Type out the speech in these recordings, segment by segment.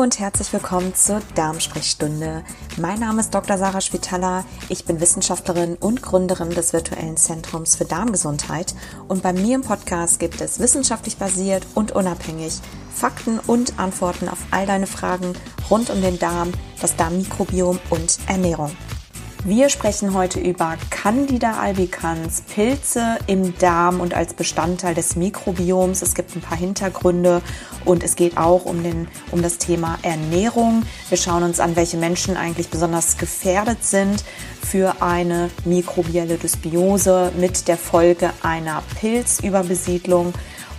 Und herzlich willkommen zur Darmsprechstunde. Mein Name ist Dr. Sarah Spitaler. Ich bin Wissenschaftlerin und Gründerin des virtuellen Zentrums für Darmgesundheit. Und bei mir im Podcast gibt es wissenschaftlich basiert und unabhängig Fakten und Antworten auf all deine Fragen rund um den Darm, das Darmmikrobiom und Ernährung. Wir sprechen heute über Candida albicans, Pilze im Darm und als Bestandteil des Mikrobioms. Es gibt ein paar Hintergründe und es geht auch um, den, um das Thema Ernährung. Wir schauen uns an, welche Menschen eigentlich besonders gefährdet sind für eine mikrobielle Dysbiose mit der Folge einer Pilzüberbesiedlung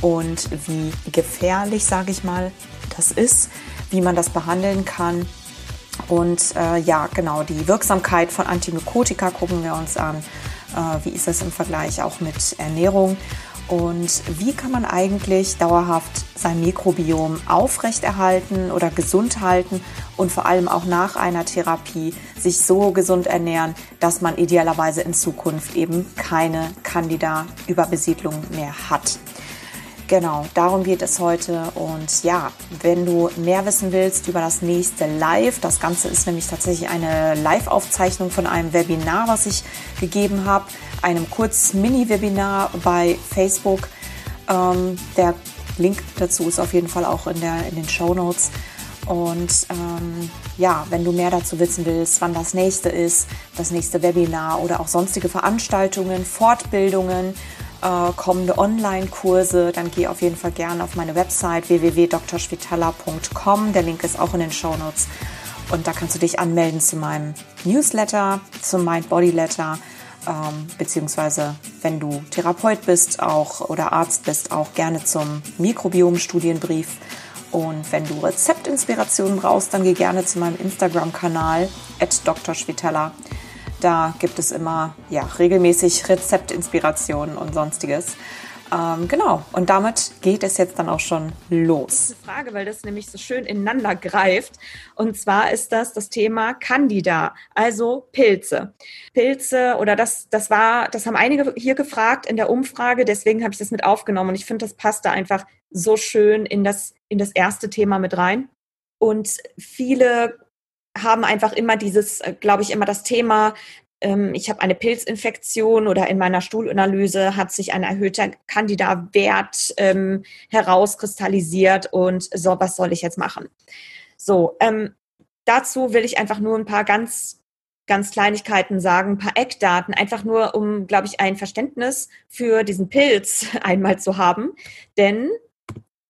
und wie gefährlich, sage ich mal, das ist, wie man das behandeln kann und äh, ja, genau, die Wirksamkeit von Antimykotika gucken wir uns an. Äh, wie ist es im Vergleich auch mit Ernährung? Und wie kann man eigentlich dauerhaft sein Mikrobiom aufrechterhalten oder gesund halten und vor allem auch nach einer Therapie sich so gesund ernähren, dass man idealerweise in Zukunft eben keine Candida-Überbesiedlung mehr hat. Genau, darum geht es heute. Und ja, wenn du mehr wissen willst über das nächste Live, das Ganze ist nämlich tatsächlich eine Live-Aufzeichnung von einem Webinar, was ich gegeben habe, einem kurz Mini-Webinar bei Facebook. Ähm, der Link dazu ist auf jeden Fall auch in, der, in den Show Notes. Und ähm, ja, wenn du mehr dazu wissen willst, wann das nächste ist, das nächste Webinar oder auch sonstige Veranstaltungen, Fortbildungen, äh, kommende Online-Kurse, dann geh auf jeden Fall gerne auf meine Website www.drschwitala.com. Der Link ist auch in den Show Notes. Und da kannst du dich anmelden zu meinem Newsletter, zum Mind Body Letter, ähm, beziehungsweise wenn du Therapeut bist auch oder Arzt bist, auch gerne zum Mikrobiom-Studienbrief. Und wenn du Rezeptinspirationen brauchst, dann geh gerne zu meinem Instagram-Kanal at. Da gibt es immer ja, regelmäßig Rezeptinspirationen und sonstiges. Ähm, genau, und damit geht es jetzt dann auch schon los. Diese Frage, weil das nämlich so schön ineinander greift. Und zwar ist das das Thema Candida, also Pilze. Pilze oder das, das war, das haben einige hier gefragt in der Umfrage, deswegen habe ich das mit aufgenommen und ich finde, das passt da einfach so schön in das, in das erste Thema mit rein. Und viele haben einfach immer dieses, äh, glaube ich, immer das Thema, ähm, ich habe eine Pilzinfektion oder in meiner Stuhlanalyse hat sich ein erhöhter Candida-Wert ähm, herauskristallisiert und so, was soll ich jetzt machen? So, ähm, dazu will ich einfach nur ein paar ganz ganz Kleinigkeiten sagen, ein paar Eckdaten, einfach nur, um, glaube ich, ein Verständnis für diesen Pilz einmal zu haben. Denn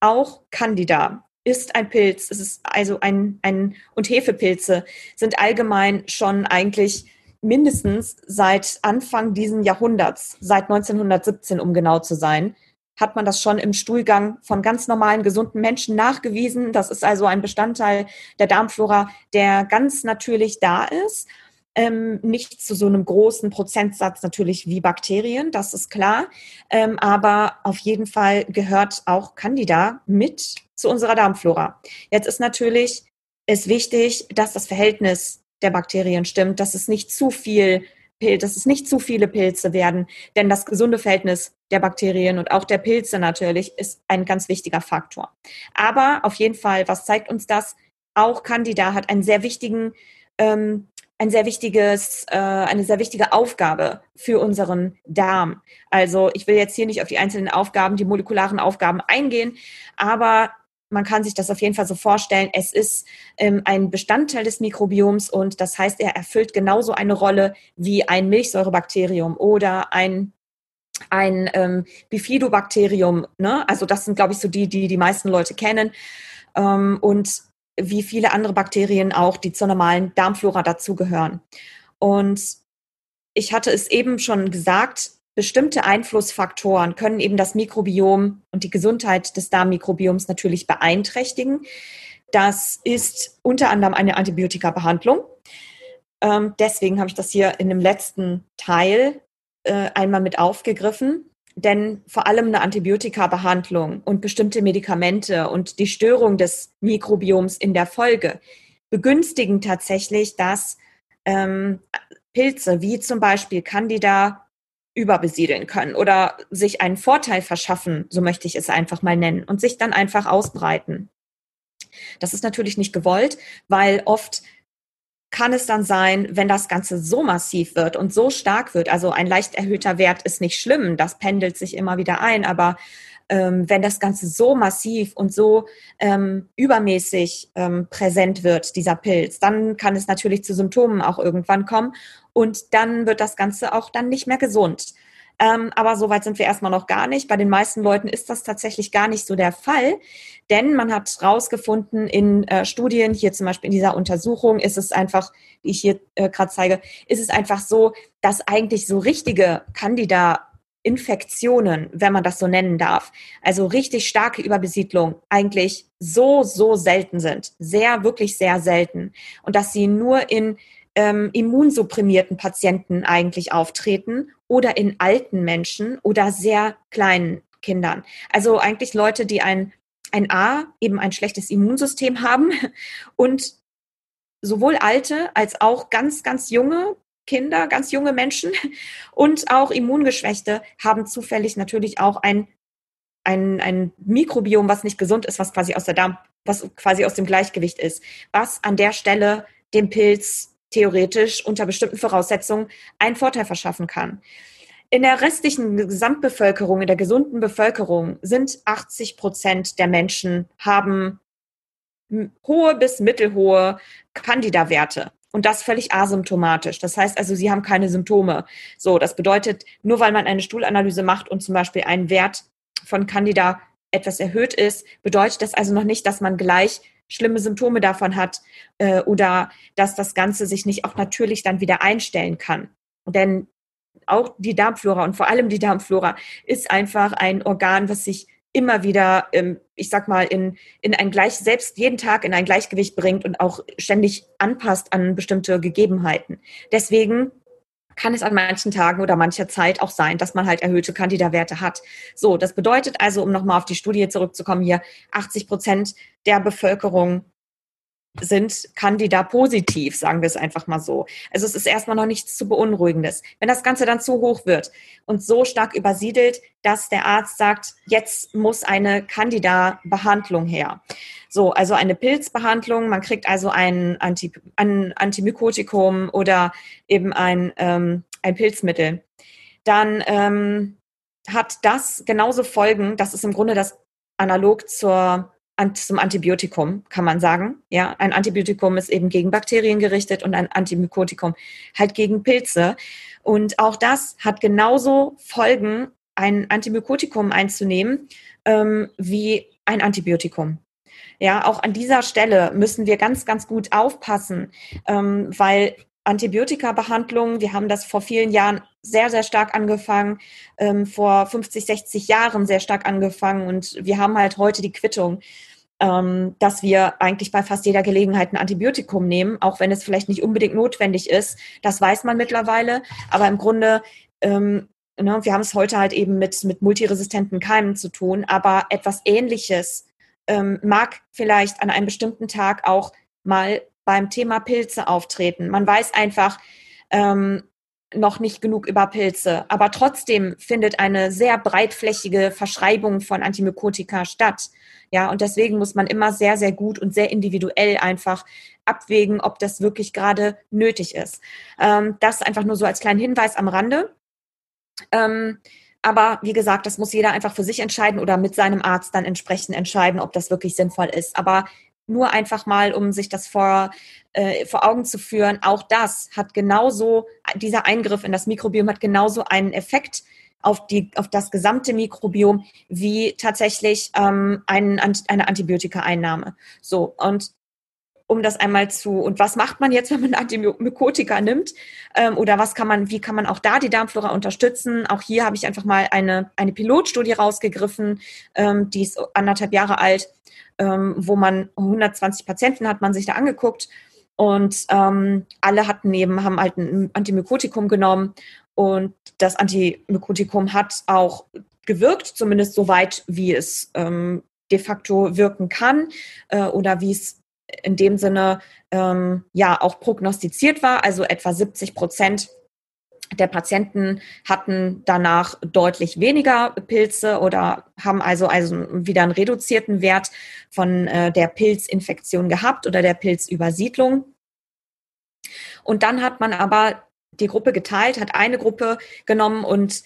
auch Candida ist ein Pilz. Es ist also ein, ein, und Hefepilze sind allgemein schon eigentlich mindestens seit Anfang diesen Jahrhunderts, seit 1917, um genau zu sein, hat man das schon im Stuhlgang von ganz normalen, gesunden Menschen nachgewiesen. Das ist also ein Bestandteil der Darmflora, der ganz natürlich da ist. Ähm, nicht zu so einem großen Prozentsatz natürlich wie Bakterien, das ist klar. Ähm, aber auf jeden Fall gehört auch Candida mit zu unserer Darmflora. Jetzt ist natürlich es wichtig, dass das Verhältnis der Bakterien stimmt, dass es nicht zu viel dass es nicht zu viele Pilze werden, denn das gesunde Verhältnis der Bakterien und auch der Pilze natürlich ist ein ganz wichtiger Faktor. Aber auf jeden Fall, was zeigt uns das? Auch Candida hat einen sehr wichtigen ähm, ein sehr wichtiges, äh, eine sehr wichtige Aufgabe für unseren Darm. Also ich will jetzt hier nicht auf die einzelnen Aufgaben, die molekularen Aufgaben eingehen, aber man kann sich das auf jeden Fall so vorstellen. Es ist ähm, ein Bestandteil des Mikrobioms und das heißt, er erfüllt genauso eine Rolle wie ein Milchsäurebakterium oder ein ein ähm, Bifidobakterium. Ne? Also das sind, glaube ich, so die, die die meisten Leute kennen. Ähm, und wie viele andere Bakterien auch, die zur normalen Darmflora dazugehören. Und ich hatte es eben schon gesagt, bestimmte Einflussfaktoren können eben das Mikrobiom und die Gesundheit des Darmmikrobioms natürlich beeinträchtigen. Das ist unter anderem eine Antibiotikabehandlung. Ähm, deswegen habe ich das hier in dem letzten Teil äh, einmal mit aufgegriffen. Denn vor allem eine Antibiotikabehandlung und bestimmte Medikamente und die Störung des Mikrobioms in der Folge begünstigen tatsächlich, dass ähm, Pilze wie zum Beispiel Candida überbesiedeln können oder sich einen Vorteil verschaffen, so möchte ich es einfach mal nennen, und sich dann einfach ausbreiten. Das ist natürlich nicht gewollt, weil oft kann es dann sein, wenn das Ganze so massiv wird und so stark wird, also ein leicht erhöhter Wert ist nicht schlimm, das pendelt sich immer wieder ein, aber ähm, wenn das Ganze so massiv und so ähm, übermäßig ähm, präsent wird, dieser Pilz, dann kann es natürlich zu Symptomen auch irgendwann kommen und dann wird das Ganze auch dann nicht mehr gesund. Ähm, aber soweit sind wir erstmal noch gar nicht. Bei den meisten Leuten ist das tatsächlich gar nicht so der Fall, denn man hat herausgefunden in äh, Studien, hier zum Beispiel in dieser Untersuchung, ist es einfach, die ich hier äh, gerade zeige, ist es einfach so, dass eigentlich so richtige Candida Infektionen, wenn man das so nennen darf, also richtig starke Überbesiedlung, eigentlich so, so selten sind. Sehr, wirklich sehr selten. Und dass sie nur in ähm, immunsupprimierten Patienten eigentlich auftreten oder in alten Menschen oder sehr kleinen Kindern. Also eigentlich Leute, die ein, ein A, eben ein schlechtes Immunsystem haben und sowohl alte als auch ganz, ganz junge Kinder, ganz junge Menschen und auch Immungeschwächte haben zufällig natürlich auch ein, ein, ein Mikrobiom, was nicht gesund ist, was quasi aus der Darm, was quasi aus dem Gleichgewicht ist, was an der Stelle dem Pilz theoretisch unter bestimmten Voraussetzungen einen Vorteil verschaffen kann. In der restlichen Gesamtbevölkerung, in der gesunden Bevölkerung sind 80 Prozent der Menschen haben hohe bis mittelhohe Candida-Werte. Und das völlig asymptomatisch. Das heißt also, sie haben keine Symptome. So, das bedeutet, nur weil man eine Stuhlanalyse macht und zum Beispiel ein Wert von Candida etwas erhöht ist, bedeutet das also noch nicht, dass man gleich schlimme Symptome davon hat äh, oder dass das Ganze sich nicht auch natürlich dann wieder einstellen kann. Denn auch die Darmflora und vor allem die Darmflora ist einfach ein Organ, was sich immer wieder, ähm, ich sag mal, in, in ein Gleich, selbst jeden Tag in ein Gleichgewicht bringt und auch ständig anpasst an bestimmte Gegebenheiten. Deswegen kann es an manchen Tagen oder mancher Zeit auch sein, dass man halt erhöhte Candida-Werte hat. So, das bedeutet also, um nochmal auf die Studie zurückzukommen hier, 80 Prozent der Bevölkerung sind Candida positiv, sagen wir es einfach mal so. Also es ist erstmal noch nichts zu beunruhigendes. Wenn das Ganze dann zu hoch wird und so stark übersiedelt, dass der Arzt sagt, jetzt muss eine Candida-Behandlung her. So, also eine Pilzbehandlung, man kriegt also ein, Anti, ein Antimykotikum oder eben ein, ähm, ein Pilzmittel. Dann ähm, hat das genauso Folgen, das ist im Grunde das analog zur zum Antibiotikum, kann man sagen. Ja, ein Antibiotikum ist eben gegen Bakterien gerichtet und ein Antimykotikum halt gegen Pilze. Und auch das hat genauso Folgen, ein Antimykotikum einzunehmen, ähm, wie ein Antibiotikum. Ja, auch an dieser Stelle müssen wir ganz, ganz gut aufpassen, ähm, weil Antibiotika-Behandlung, wir haben das vor vielen Jahren sehr, sehr stark angefangen, ähm, vor 50, 60 Jahren sehr stark angefangen und wir haben halt heute die Quittung, ähm, dass wir eigentlich bei fast jeder Gelegenheit ein Antibiotikum nehmen, auch wenn es vielleicht nicht unbedingt notwendig ist. Das weiß man mittlerweile, aber im Grunde ähm, Ne, wir haben es heute halt eben mit, mit multiresistenten Keimen zu tun, aber etwas Ähnliches ähm, mag vielleicht an einem bestimmten Tag auch mal beim Thema Pilze auftreten. Man weiß einfach, ähm, noch nicht genug über Pilze. Aber trotzdem findet eine sehr breitflächige Verschreibung von Antimykotika statt. Ja, und deswegen muss man immer sehr, sehr gut und sehr individuell einfach abwägen, ob das wirklich gerade nötig ist. Ähm, das einfach nur so als kleinen Hinweis am Rande. Ähm, aber wie gesagt, das muss jeder einfach für sich entscheiden oder mit seinem Arzt dann entsprechend entscheiden, ob das wirklich sinnvoll ist. Aber nur einfach mal, um sich das vor, äh, vor Augen zu führen, auch das hat genauso, dieser Eingriff in das Mikrobiom hat genauso einen Effekt auf, die, auf das gesamte Mikrobiom wie tatsächlich ähm, ein, eine Antibiotika-Einnahme. So, und um das einmal zu, und was macht man jetzt, wenn man Antibiotika nimmt? Ähm, oder was kann man, wie kann man auch da die Darmflora unterstützen? Auch hier habe ich einfach mal eine, eine Pilotstudie rausgegriffen, ähm, die ist anderthalb Jahre alt, ähm, wo man 120 Patienten hat man sich da angeguckt und ähm, alle hatten eben, haben halt ein Antimykotikum genommen und das Antimykotikum hat auch gewirkt, zumindest so weit, wie es ähm, de facto wirken kann äh, oder wie es in dem Sinne ähm, ja auch prognostiziert war, also etwa 70 Prozent der Patienten hatten danach deutlich weniger Pilze oder haben also, also wieder einen reduzierten Wert von äh, der Pilzinfektion gehabt oder der Pilzübersiedlung. Und dann hat man aber die Gruppe geteilt, hat eine Gruppe genommen und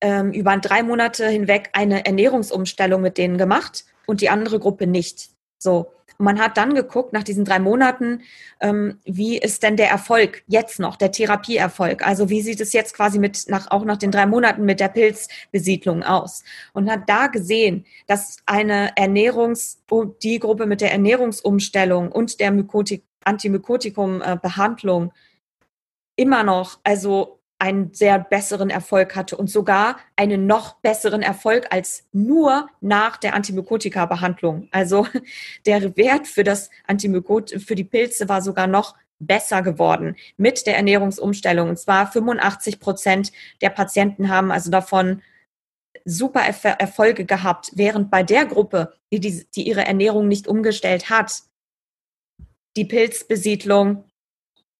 ähm, über drei Monate hinweg eine Ernährungsumstellung mit denen gemacht und die andere Gruppe nicht. So. Man hat dann geguckt nach diesen drei Monaten, ähm, wie ist denn der Erfolg jetzt noch, der Therapieerfolg? Also wie sieht es jetzt quasi mit nach, auch nach den drei Monaten mit der Pilzbesiedlung aus? Und hat da gesehen, dass eine Ernährungs, die Gruppe mit der Ernährungsumstellung und der Mykotik, Antimykotikum-Behandlung immer noch, also einen sehr besseren Erfolg hatte und sogar einen noch besseren Erfolg als nur nach der Antimykotika-Behandlung. Also der Wert für das Antimykot für die Pilze war sogar noch besser geworden mit der Ernährungsumstellung. Und zwar 85 Prozent der Patienten haben also davon super Erfolge gehabt, während bei der Gruppe, die, die, die ihre Ernährung nicht umgestellt hat, die Pilzbesiedlung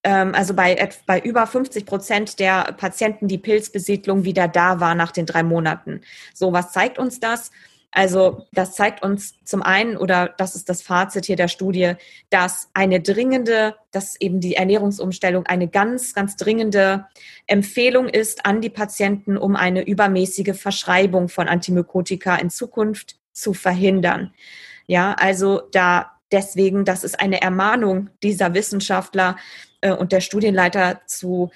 also bei, bei über 50 Prozent der Patienten die Pilzbesiedlung wieder da war nach den drei Monaten. So, was zeigt uns das? Also das zeigt uns zum einen, oder das ist das Fazit hier der Studie, dass eine dringende, dass eben die Ernährungsumstellung eine ganz, ganz dringende Empfehlung ist an die Patienten, um eine übermäßige Verschreibung von Antimykotika in Zukunft zu verhindern. Ja, also da deswegen, das ist eine Ermahnung dieser Wissenschaftler, äh, und der Studienleiter zu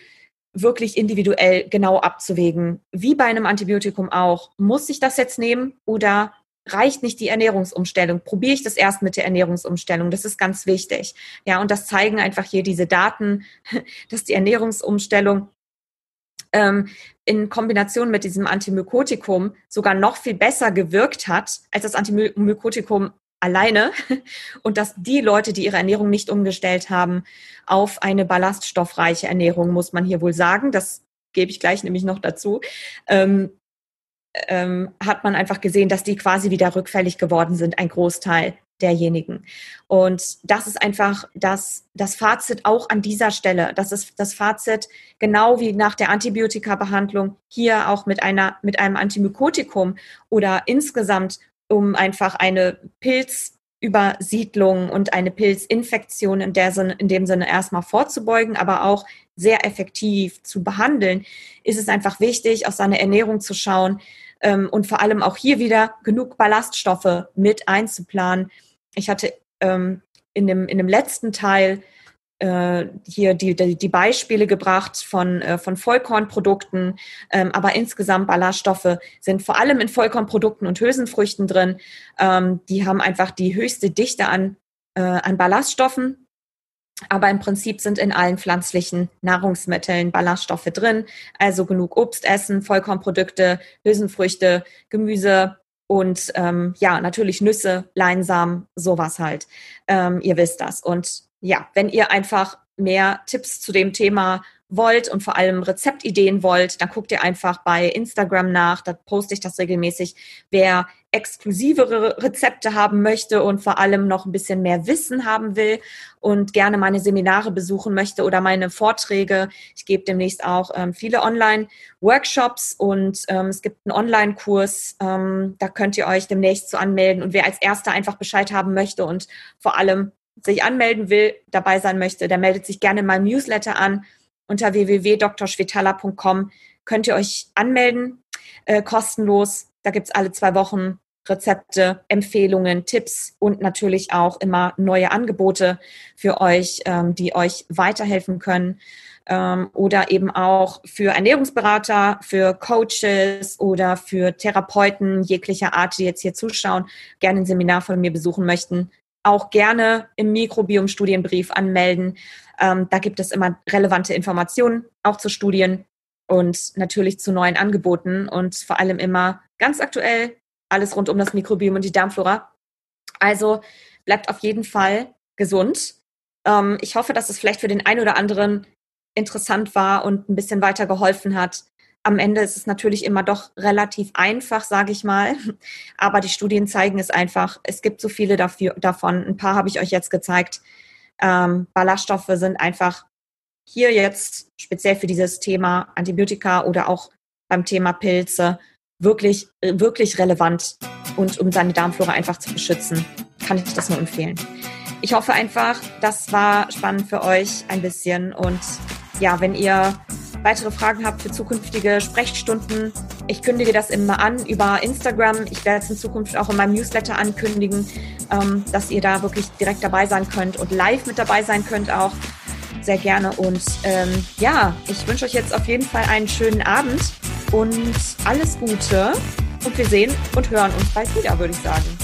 wirklich individuell genau abzuwägen. Wie bei einem Antibiotikum auch. Muss ich das jetzt nehmen oder reicht nicht die Ernährungsumstellung? Probiere ich das erst mit der Ernährungsumstellung? Das ist ganz wichtig. Ja, und das zeigen einfach hier diese Daten, dass die Ernährungsumstellung ähm, in Kombination mit diesem Antimykotikum sogar noch viel besser gewirkt hat als das Antimykotikum alleine und dass die Leute, die ihre Ernährung nicht umgestellt haben, auf eine ballaststoffreiche Ernährung, muss man hier wohl sagen, das gebe ich gleich nämlich noch dazu, ähm, ähm, hat man einfach gesehen, dass die quasi wieder rückfällig geworden sind, ein Großteil derjenigen. Und das ist einfach das, das Fazit auch an dieser Stelle. Das ist das Fazit, genau wie nach der Antibiotika-Behandlung, hier auch mit einer, mit einem Antimykotikum oder insgesamt um einfach eine Pilzübersiedlung und eine Pilzinfektion in, der Sinne, in dem Sinne erstmal vorzubeugen, aber auch sehr effektiv zu behandeln, ist es einfach wichtig, auf seine Ernährung zu schauen ähm, und vor allem auch hier wieder genug Ballaststoffe mit einzuplanen. Ich hatte ähm, in, dem, in dem letzten Teil hier die, die, die, Beispiele gebracht von, äh, von Vollkornprodukten, ähm, aber insgesamt Ballaststoffe sind vor allem in Vollkornprodukten und Hülsenfrüchten drin. Ähm, die haben einfach die höchste Dichte an, äh, an Ballaststoffen. Aber im Prinzip sind in allen pflanzlichen Nahrungsmitteln Ballaststoffe drin. Also genug Obst essen, Vollkornprodukte, Hülsenfrüchte, Gemüse, und ähm, ja, natürlich Nüsse, Leinsamen, sowas halt. Ähm, ihr wisst das. Und ja, wenn ihr einfach mehr Tipps zu dem Thema wollt und vor allem Rezeptideen wollt, dann guckt ihr einfach bei Instagram nach, da poste ich das regelmäßig. Wer exklusivere Rezepte haben möchte und vor allem noch ein bisschen mehr Wissen haben will und gerne meine Seminare besuchen möchte oder meine Vorträge. Ich gebe demnächst auch ähm, viele Online-Workshops und ähm, es gibt einen Online-Kurs, ähm, da könnt ihr euch demnächst zu anmelden. Und wer als Erster einfach Bescheid haben möchte und vor allem sich anmelden will, dabei sein möchte, der meldet sich gerne meinem Newsletter an. Unter www.drschwetala.com könnt ihr euch anmelden, äh, kostenlos. Da gibt's alle zwei Wochen Rezepte, Empfehlungen, Tipps und natürlich auch immer neue Angebote für euch, ähm, die euch weiterhelfen können. Ähm, oder eben auch für Ernährungsberater, für Coaches oder für Therapeuten jeglicher Art, die jetzt hier zuschauen, gerne ein Seminar von mir besuchen möchten auch gerne im Mikrobiom-Studienbrief anmelden. Ähm, da gibt es immer relevante Informationen, auch zu Studien und natürlich zu neuen Angeboten und vor allem immer ganz aktuell alles rund um das Mikrobiom und die Darmflora. Also bleibt auf jeden Fall gesund. Ähm, ich hoffe, dass es vielleicht für den einen oder anderen interessant war und ein bisschen weiter geholfen hat am Ende ist es natürlich immer doch relativ einfach, sage ich mal. Aber die Studien zeigen es einfach. Es gibt so viele dafür, davon. Ein paar habe ich euch jetzt gezeigt. Ähm, Ballaststoffe sind einfach hier jetzt speziell für dieses Thema Antibiotika oder auch beim Thema Pilze wirklich, wirklich relevant und um seine Darmflora einfach zu beschützen, kann ich das nur empfehlen. Ich hoffe einfach, das war spannend für euch ein bisschen und ja, wenn ihr weitere Fragen habt für zukünftige Sprechstunden, ich kündige das immer an über Instagram. Ich werde es in Zukunft auch in meinem Newsletter ankündigen, ähm, dass ihr da wirklich direkt dabei sein könnt und live mit dabei sein könnt auch. Sehr gerne. Und ähm, ja, ich wünsche euch jetzt auf jeden Fall einen schönen Abend und alles Gute. Und wir sehen und hören uns bald wieder, würde ich sagen.